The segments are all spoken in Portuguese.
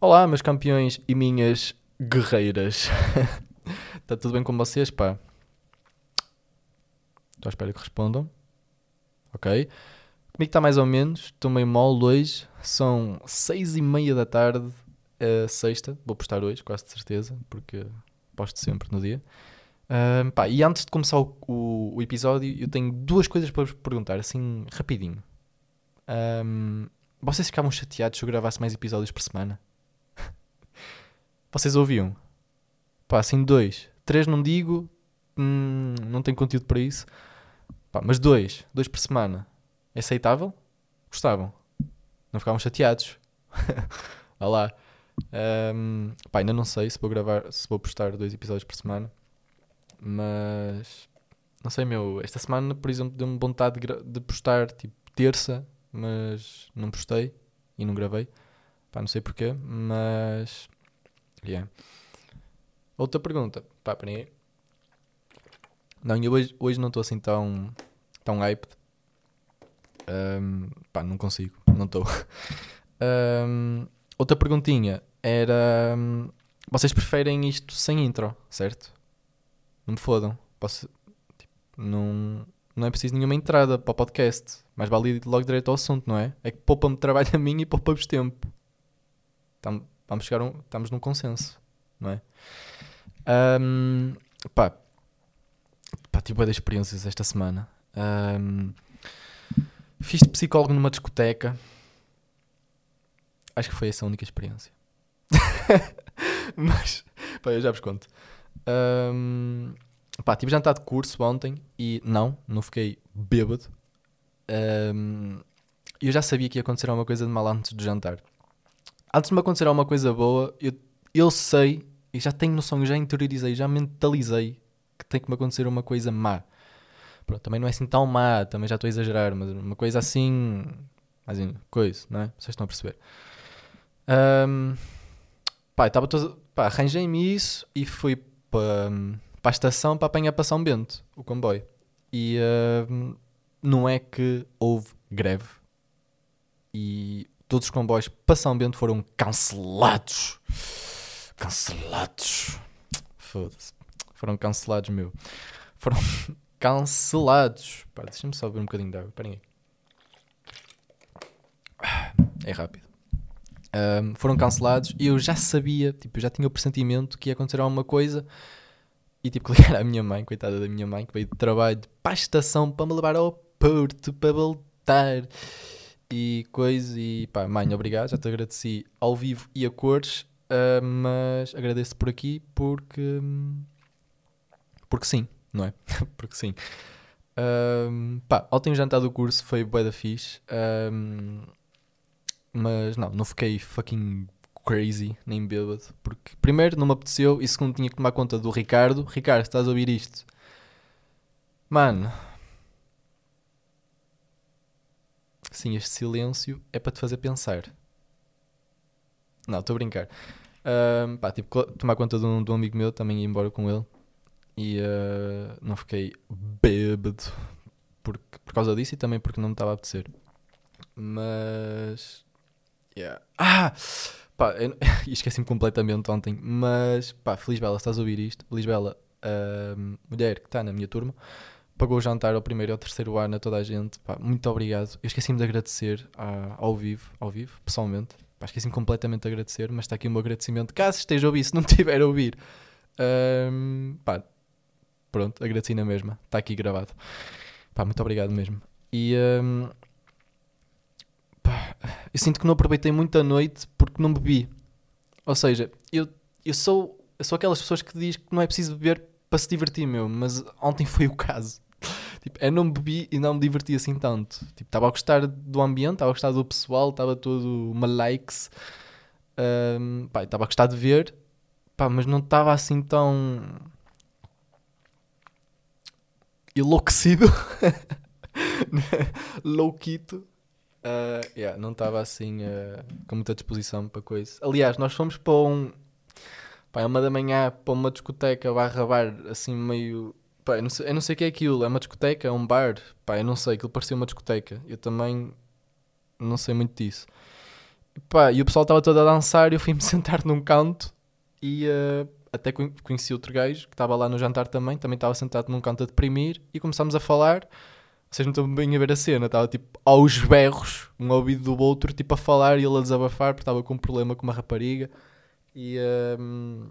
Olá, meus campeões e minhas guerreiras. Está tudo bem com vocês, pá? Estou à espera que respondam. Ok. Comigo está mais ou menos. Estou meio mole hoje. São seis e meia da tarde, uh, sexta. Vou postar hoje, quase de certeza, porque posto sempre no dia. Pá, e antes de começar o, o, o, episódio, eu tenho duas coisas para vos perguntar, assim, rapidinho. Um, vocês ficavam chateados se eu gravasse mais episódios por semana? Vocês ouviam? Pá, assim dois. Três não digo, hum, não tenho conteúdo para isso. Pá, mas dois, dois por semana. É aceitável? Gostavam? Não ficavam chateados? Lá. Um, pá, ainda não sei se vou gravar, se vou postar dois episódios por semana. Mas não sei, meu. Esta semana, por exemplo, deu-me vontade de, de postar tipo terça, mas não postei e não gravei. Pá, não sei porquê, mas Yeah. Outra pergunta. Pá, peraí. Não, eu hoje, hoje não estou assim tão, tão hyped. Um, pá, não consigo. Não estou. Um, outra perguntinha era... Um, vocês preferem isto sem intro, certo? Não me fodam. Posso, tipo, não, não é preciso nenhuma entrada para o podcast. Mas vale ir logo direito ao assunto, não é? É que poupa-me trabalho a mim e poupa-vos tempo. Tam, vamos chegar um, estamos num consenso, não é? Um, pá, pá, tive boas experiências esta semana. Um, fiz de psicólogo numa discoteca. Acho que foi essa a única experiência. Mas, pá, eu já vos conto. Um, pá, tive jantar de curso ontem e não, não fiquei bêbado. Um, eu já sabia que ia acontecer alguma coisa de mal antes do jantar antes de me acontecer alguma coisa boa, eu, eu sei e já tenho noção, já interiorizei, já mentalizei que tem que me acontecer uma coisa má. Pronto, também não é assim tão má, também já estou a exagerar, mas uma coisa assim. Assim, coisa, não é? Vocês estão a perceber. Um, pá, estava todo. Pá, arranjei-me isso e fui para, a estação para apanhar para São Bento, o comboio. E um, não é que houve greve. E todos os comboios para São Bento foram cancelados. Cancelados. Foda-se. Foram cancelados, meu. Foram cancelados. deixa-me só beber um bocadinho de água. Esperem aí. É rápido. Um, foram cancelados e eu já sabia, tipo, eu já tinha o pressentimento que ia acontecer alguma coisa e tipo, ligar à minha mãe, coitada da minha mãe, que veio de trabalho para a estação para me levar ao Porto para voltar e coisa. E pá, mãe, obrigado, já te agradeci ao vivo e a cores, uh, mas agradeço por aqui porque. Porque sim, não é? porque sim. Um, pá, ontem o jantar do curso foi bué da fixe, um, mas não, não fiquei fucking crazy, nem bêbado, porque primeiro não me apeteceu e segundo tinha que tomar conta do Ricardo. Ricardo, estás a ouvir isto? Mano, Sim, este silêncio é para te fazer pensar. Não, estou a brincar. Um, pá, tipo, tomar conta de um, de um, amigo meu, também ia embora com ele. E uh, não fiquei bêbado por, por causa disso e também porque não me estava a apetecer. Mas. Yeah. Ah! Pá, esqueci-me completamente ontem. Mas, pá, Feliz Bela, estás a ouvir isto? Feliz Bela, uh, mulher que está na minha turma pagou o jantar ao primeiro e ao terceiro ano a toda a gente. Pá, muito obrigado. Eu esqueci-me de agradecer à, ao vivo, ao vivo, pessoalmente. Esqueci-me completamente de agradecer, mas está aqui o meu agradecimento. Caso esteja a ouvir, se não estiver a ouvir, um, pá, pronto, agradeci na mesma. Está aqui gravado. Pá, muito obrigado mesmo. E um, pá, eu sinto que não aproveitei muito a noite porque não bebi. Ou seja, eu, eu, sou, eu sou aquelas pessoas que diz que não é preciso beber para se divertir, meu, mas ontem foi o caso. Tipo, eu não bebi e não me diverti assim tanto. Tipo, estava a gostar do ambiente, estava a gostar do pessoal, estava todo uma likes. Pá, estava a gostar de ver, pá, mas não estava assim tão enlouquecido. Louquito. Uh, yeah, não estava assim uh, com muita disposição para coisa. Aliás, nós fomos para um. Pá, uma da manhã para uma discoteca barra bar assim meio Pá, eu não, sei, eu não sei o que é aquilo. É uma discoteca? É um bar? Pá, eu não sei. Aquilo parecia uma discoteca. Eu também não sei muito disso. Pá, e o pessoal estava todo a dançar, eu fui-me sentar num canto e uh, até conheci outro gajo que estava lá no jantar também, também estava sentado num canto a deprimir e começámos a falar. Vocês não estão bem a ver a cena, estava tipo aos berros, um ouvido do outro, tipo a falar e ele a desabafar porque estava com um problema com uma rapariga. E um,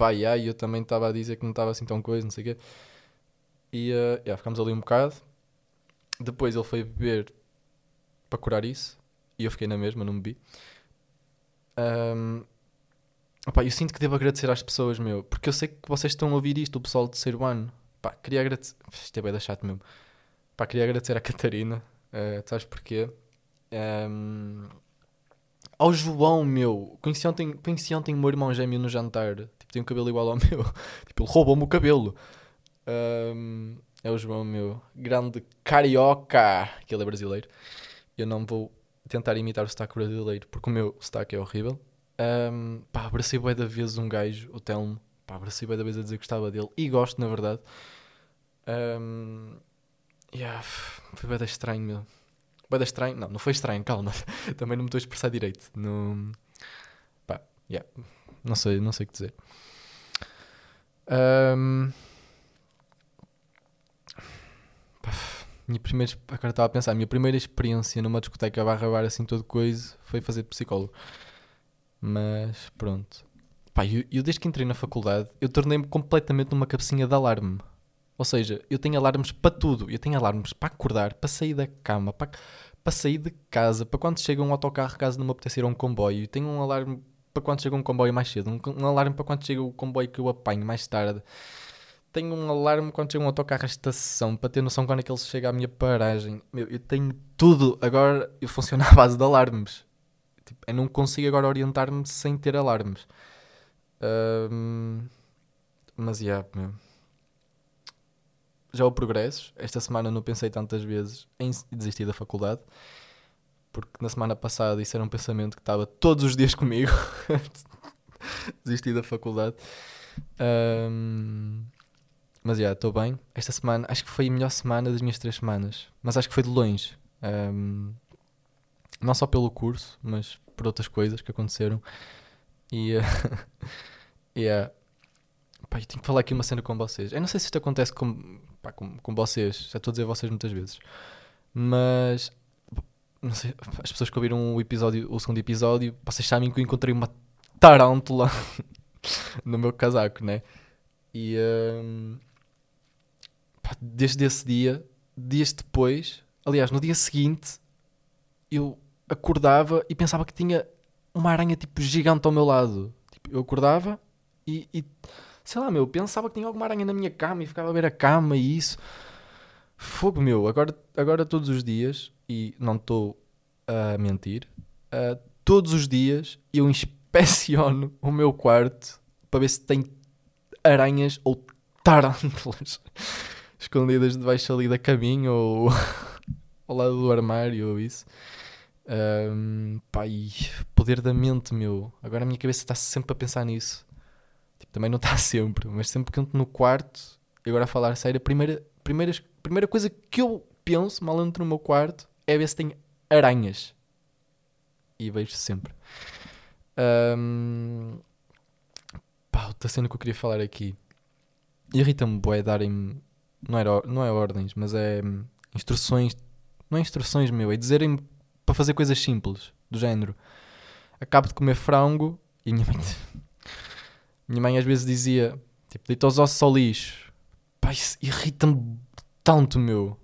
pá, e aí eu também estava a dizer que não estava assim tão coisa, não sei o quê. E uh, yeah, ficámos ali um bocado. Depois ele foi beber para curar isso. E eu fiquei na mesma, não bebi. Um, opa, eu sinto que devo agradecer às pessoas, meu. Porque eu sei que vocês estão a ouvir isto, o pessoal de terceiro ano. Pá, queria agradecer. Isto é bem da chato mesmo. Pá, queria agradecer à Catarina. Uh, sabes porquê? Um, ao João, meu. Conheci ontem, conheci ontem o meu irmão gêmeo no jantar. Tipo, tem um cabelo igual ao meu. tipo, ele roubou-me o cabelo. Um, é o João, meu. Grande carioca. Que ele é brasileiro. Eu não vou tentar imitar o sotaque brasileiro porque o meu sotaque é horrível. Um, pá, abracei bué da vez um gajo, o Telmo. Pá, abracei bué da vez a dizer que gostava dele. E gosto, na verdade. Um, yeah, foi bué da estranho, meu. Bué da estranho. Não, não foi estranho, calma. Também não me estou a expressar direito. No... Pá, yeah. Não sei, não sei o que dizer. Um, minha primeira, agora estava a pensar, a minha primeira experiência numa discoteca barra bar assim todo coisa foi fazer psicólogo. Mas pronto. Pá, eu, eu desde que entrei na faculdade, eu tornei-me completamente numa cabecinha de alarme. Ou seja, eu tenho alarmes para tudo. Eu tenho alarmes para acordar, para sair da cama, para, para sair de casa, para quando chega um autocarro caso não me apetecer um comboio. Eu tenho um alarme para quando chega um comboio mais cedo, um, um alarme para quando chega o comboio que eu apanho mais tarde tenho um alarme quando chega um autocarro à estação para ter noção quando é que ele chega à minha paragem. Meu, eu tenho tudo. Agora eu funciono à base de alarmes. Tipo, eu não consigo agora orientar-me sem ter alarmes. Um, mas yeah, meu. Já o progressos. Esta semana não pensei tantas vezes em desistir da faculdade. Porque na semana passada isso era um pensamento que estava todos os dias comigo. desistir da faculdade. Um, mas já, yeah, estou bem. Esta semana, acho que foi a melhor semana das minhas três semanas. Mas acho que foi de longe. Um, não só pelo curso, mas por outras coisas que aconteceram. E. Uh, yeah. Pá, eu tenho que falar aqui uma cena com vocês. Eu não sei se isto acontece com, pá, com, com vocês. Já estou a dizer vocês muitas vezes. Mas. Não sei, as pessoas que ouviram o episódio, o segundo episódio, vocês sabem que eu encontrei uma tarântula no meu casaco, né? E. Um, desde esse dia, dias depois, aliás, no dia seguinte, eu acordava e pensava que tinha uma aranha tipo gigante ao meu lado. Tipo, eu acordava e, e, sei lá, meu, pensava que tinha alguma aranha na minha cama e ficava a ver a cama e isso. Fogo meu, agora, agora todos os dias, e não estou a mentir, uh, todos os dias eu inspeciono o meu quarto para ver se tem aranhas ou tarântulas escondidas debaixo ali da caminho ou ao lado do armário ou isso. Um, e poder da mente, meu. Agora a minha cabeça está sempre a pensar nisso. Também não está sempre, mas sempre que entro no quarto, e agora a falar sério, a primeira, primeira, primeira coisa que eu penso mal entro no meu quarto é ver se tem aranhas. E vejo sempre. Um, pá, outra cena que eu queria falar aqui. Irrita-me, boé, darem-me não, era, não é ordens, mas é hum, instruções. Não é instruções, meu, é dizerem para fazer coisas simples, do género. Acabo de comer frango e minha mãe. Minha mãe às vezes dizia: tipo, deita os ossos ao lixo. Pá, isso irrita-me tanto, meu.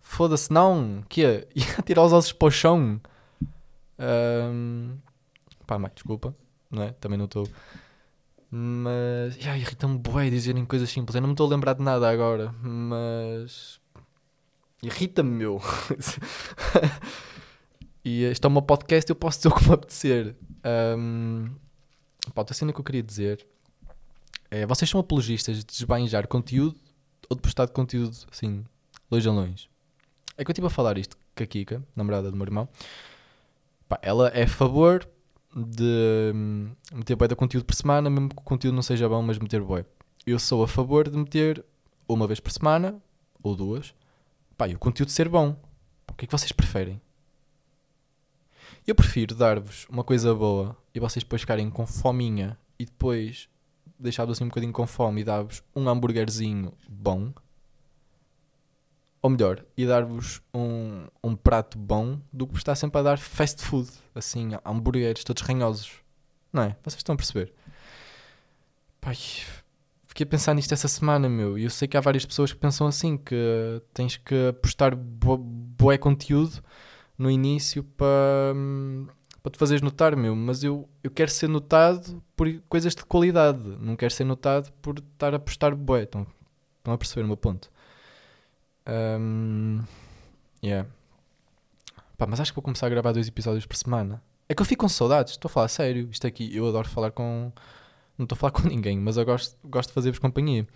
Foda-se, não. Que é? Ia tirar os ossos para o chão. Um, pá, mãe, desculpa, não é? Também não estou. Mas. Irrita-me bué dizerem coisas simples. Eu não me estou a lembrar de nada agora. Mas. Irrita-me, meu. e este é o meu podcast eu posso dizer o que me apetecer. Um, pá, outra cena que eu queria dizer é: vocês são apologistas de desbanjar conteúdo ou de postar de conteúdo assim, longe a longe? É que eu estive a falar isto com a Kika, namorada do meu irmão. Pá, ela é a favor de hum, meter bué de conteúdo por semana, mesmo que o conteúdo não seja bom, mas meter bué. Eu sou a favor de meter uma vez por semana, ou duas, pá, e o conteúdo ser bom. O que é que vocês preferem? Eu prefiro dar-vos uma coisa boa e vocês depois ficarem com fominha e depois deixar-vos assim um bocadinho com fome e dar-vos um hambúrguerzinho bom. Ou melhor, e dar-vos um, um prato bom do que estar sempre a dar fast food, assim, hambúrgueres todos ranhosos. Não é? Vocês estão a perceber? Pai, fiquei a pensar nisto essa semana, meu. E eu sei que há várias pessoas que pensam assim, que tens que postar bo conteúdo no início para, para te fazeres notar, meu. Mas eu, eu quero ser notado por coisas de qualidade. Não quero ser notado por estar a postar boé. Estão, estão a perceber o meu ponto? Um, yeah. Pá, mas acho que vou começar a gravar dois episódios por semana. É que eu fico com saudades, estou a falar sério. Isto aqui, eu adoro falar com. Não estou a falar com ninguém, mas eu gosto, gosto de fazer-vos companhia.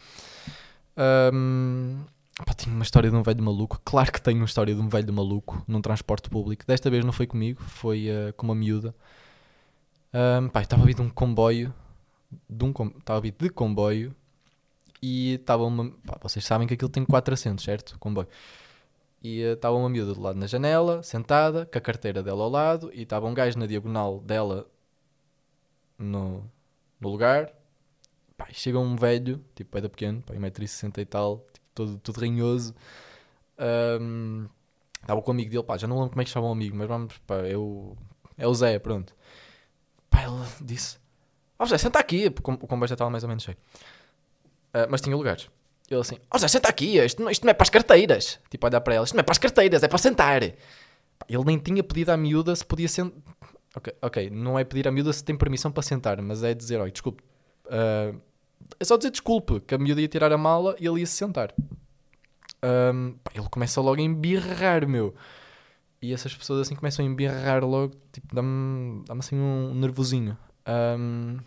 Um, pá, tenho uma história de um velho maluco. Claro que tenho uma história de um velho maluco num transporte público. Desta vez não foi comigo, foi uh, com uma miúda. Um, pá, estava a vir de um comboio. De um, estava a vir de comboio e estava uma. Pá, vocês sabem que aquilo tem 4 assentos, certo? Comboio. E estava uh, uma miúda do lado na janela, sentada, com a carteira dela ao lado, e estava um gajo na diagonal dela no, no lugar. Pá, chega um velho, tipo, é da pequeno, pá, 1,60m e tal, todo, todo ranhoso. Um, estava com o amigo dele, pá, já não lembro como é que chama o amigo, mas vamos, pá, eu. É o Zé, pronto. Pá, ele disse: Ó oh, Zé, senta aqui, o comboio já estava mais ou menos cheio. Uh, mas tinha lugares. Ele assim, ó oh, Zé, senta aqui, isto não, isto não é para as carteiras. Tipo, olhar para ela, isto não é para as carteiras, é para sentar. Ele nem tinha pedido à miúda se podia sentar. Ok, ok, não é pedir à miúda se tem permissão para sentar, mas é dizer, olha, desculpe. Uh, é só dizer desculpe, que a miúda ia tirar a mala e ele ia se sentar. Um, pá, ele começa logo a embirrar, meu. E essas pessoas assim começam a embirrar logo, tipo, dá-me dá assim um nervosinho. Um,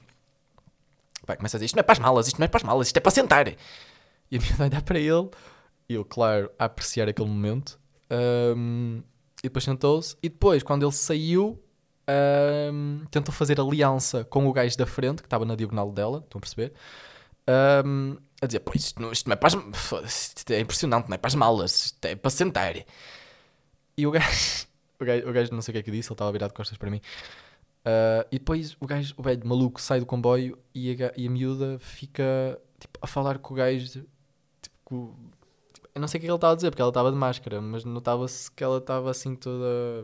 Pá, começa a dizer: Isto não é para as malas, isto não é para as malas, isto é para sentar. E a mãe olhar para ele, e eu, claro, a apreciar aquele momento. Um, e depois sentou-se. E depois, quando ele saiu, um, tentou fazer aliança com o gajo da frente, que estava na diagonal dela, estão a perceber? Um, a dizer: Pois, isto isto não é para as. Isto é impressionante, não é para as malas, isto é para sentar. E o gajo, o gajo, o gajo não sei o que é que disse, ele estava virado de costas para mim. Uh, e depois o gajo, o velho maluco, sai do comboio e a, e a miúda fica tipo, a falar com o gajo. Tipo, com, tipo, eu não sei o que, é que ele estava a dizer, porque ela estava de máscara, mas notava-se que ela estava assim toda.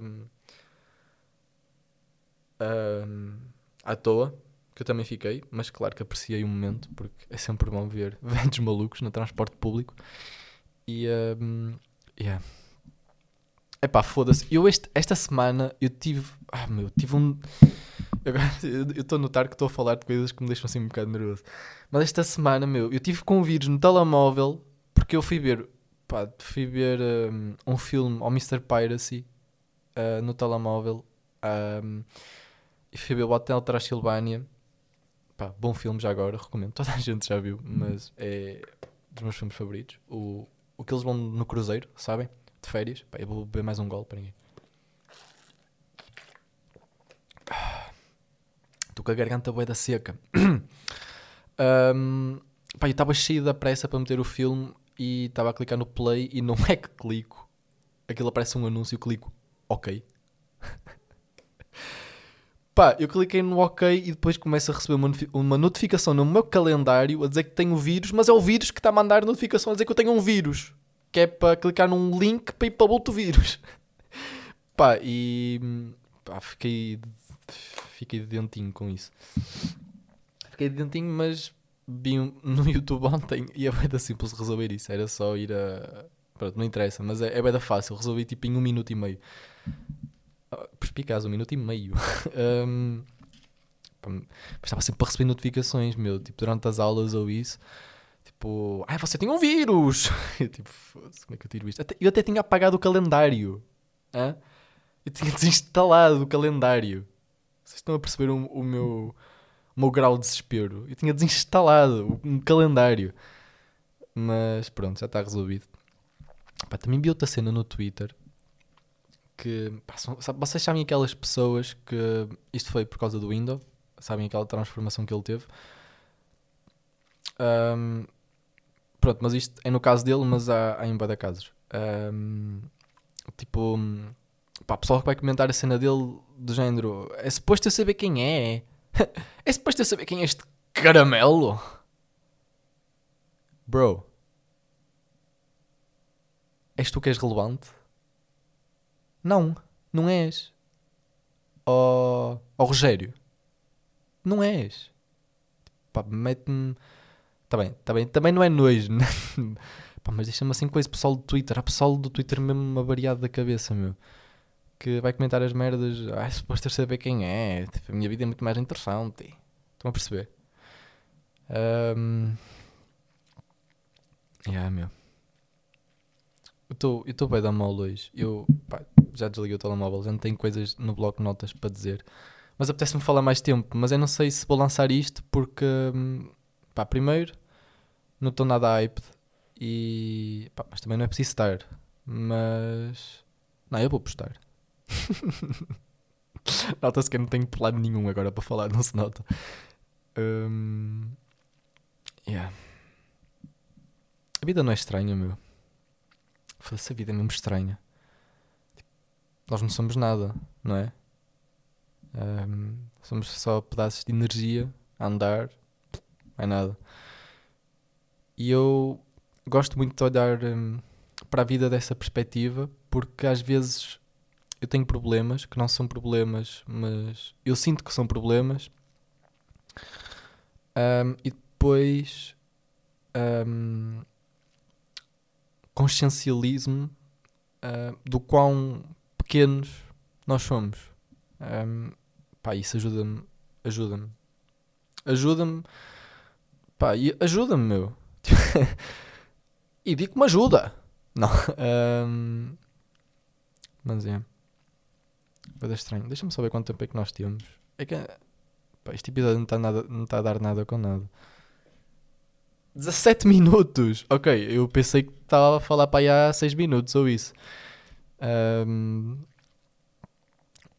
Um, à toa, que eu também fiquei, mas claro que apreciei o momento, porque é sempre bom ver velhos malucos no transporte público. E. Um, yeah. Epá, foda-se. Eu este, esta semana eu tive. Ah, meu, tive um. Eu estou a notar que estou a falar de coisas que me deixam assim um bocado nervoso. Mas esta semana, meu, eu tive com vírus no telemóvel porque eu fui ver. Pá, fui ver um, um filme ao Mr. Piracy uh, no telemóvel. Um, e fui ver o Hotel Transilvânia. Pá, bom filme já agora, recomendo. Toda a gente já viu, mas é dos meus filmes favoritos. O, o que eles vão no cruzeiro, sabem? de férias. Pá, eu vou beber mais um gol para ninguém. Estou com a garganta bué da seca. um, pá, eu estava cheio da pressa para meter o filme e estava a clicar no play e não é que clico. Aquilo aparece um anúncio, clico ok. Pá, eu cliquei no ok e depois começo a receber uma, uma, notificação no meu calendário a dizer que tenho vírus, mas é o vírus que está a mandar notificação a dizer que eu tenho um vírus que é para clicar num link para ir para o vírus. pá, e pá, fiquei, fiquei de dentinho com isso. Fiquei de dentinho, mas vi no YouTube ontem e é bem simples resolver isso. Era só ir a. Pronto, não interessa, mas é, é bem fácil. Resolvi tipo em um minuto e meio. Ah, perspicaz, um minuto e meio. um, estava sempre a receber notificações, meu, tipo durante as aulas ou isso tipo, ah, você tem um vírus. Eu, tipo, como é que eu tiro isto? eu até tinha apagado o calendário. Hã? Eu tinha desinstalado o calendário. Vocês estão a perceber o, o meu, o meu grau de desespero? Eu tinha desinstalado um calendário. Mas pronto, já está resolvido. Pá, também vi outra cena no Twitter que pá, são, sabe, vocês sabem aquelas pessoas que isto foi por causa do Windows, sabem aquela transformação que ele teve. Um, Pronto, mas isto é no caso dele, mas há, há em cada casos. Um, tipo, pá, pessoal que vai comentar a cena dele do género, é suposto eu saber quem é. é suposto eu saber quem é este caramelo. Bro. És tu que és relevante? Não, não és. Ó oh, Rogério. Não és. Pá, mete-me. Tá bem, tá bem. Também não é nojo. Né? Pá, mas deixa-me assim com esse pessoal do Twitter. Há pessoal do Twitter mesmo uma variada da cabeça, meu. Que vai comentar as merdas. Ah, é suposto saber quem é. Tipo, a minha vida é muito mais interessante. Estão a perceber? Um... Yeah, meu. Eu estou bem da mal hoje. Eu pá, já desliguei o telemóvel, já não tenho coisas no bloco de notas para dizer. Mas apetece-me falar mais tempo. Mas eu não sei se vou lançar isto porque, hum, pá, primeiro, não estou nada hyped. E, pá, mas também não é preciso estar. Mas, não, eu vou postar. Nota-se que eu não tenho plano nenhum agora para falar, não se nota. Um, yeah. A vida não é estranha, meu. Foda-se, a vida é mesmo estranha. Nós não somos nada, não é? Um, somos só pedaços de energia a andar, não é nada. E eu gosto muito de olhar um, para a vida dessa perspectiva porque às vezes eu tenho problemas que não são problemas, mas eu sinto que são problemas. Um, e depois um, consciencialismo uh, do quão pequenos nós somos. Um, pá, isso ajuda-me. Ajuda-me. Ajuda-me. Pá, ajuda-me, meu. e digo que me ajuda. Não. Um, mas é. Coisa estranho. Deixa-me saber quanto tempo é que nós temos. É que. Pá, este episódio não está, está a dar nada com nada. 17 minutos! Ok, eu pensei que estava a falar para aí há 6 minutos ou isso. Um,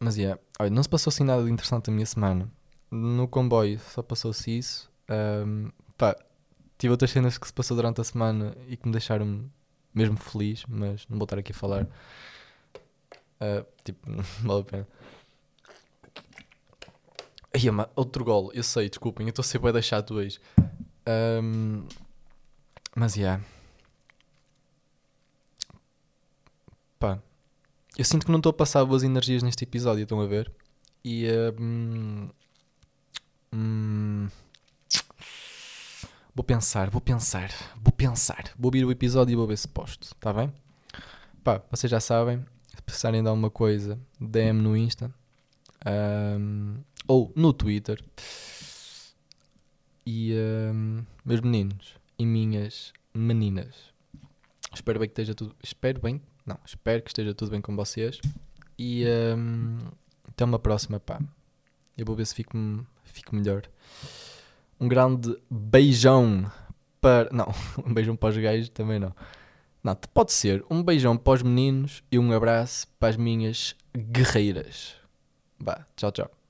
mas yeah. olha, não se passou assim nada de interessante a minha semana. No comboio só passou-se isso. Um, pá, tive outras cenas que se passou durante a semana e que me deixaram mesmo feliz, mas não vou estar aqui a falar. Uh, tipo, não vale a pena. Ai, outro gol, eu sei, desculpem, eu estou a ser bem deixado hoje. Um, mas, yeah. Pá. Eu sinto que não estou a passar boas energias neste episódio, estão a ver? E. Um, um, vou pensar, vou pensar, vou pensar. Vou ouvir o episódio e vou ver se posto, está bem? Pá, vocês já sabem. Se precisarem de alguma coisa, DM no Insta. Um, ou no Twitter. E um, meus meninos e minhas meninas, espero bem que esteja tudo. Espero bem, não, espero que esteja tudo bem com vocês. E um, até uma próxima, pá. Eu vou ver se fico, fico melhor. Um grande beijão para. Não, um beijão para os gajos também não. Não, pode ser. Um beijão para os meninos e um abraço para as minhas guerreiras. Vá, tchau, tchau.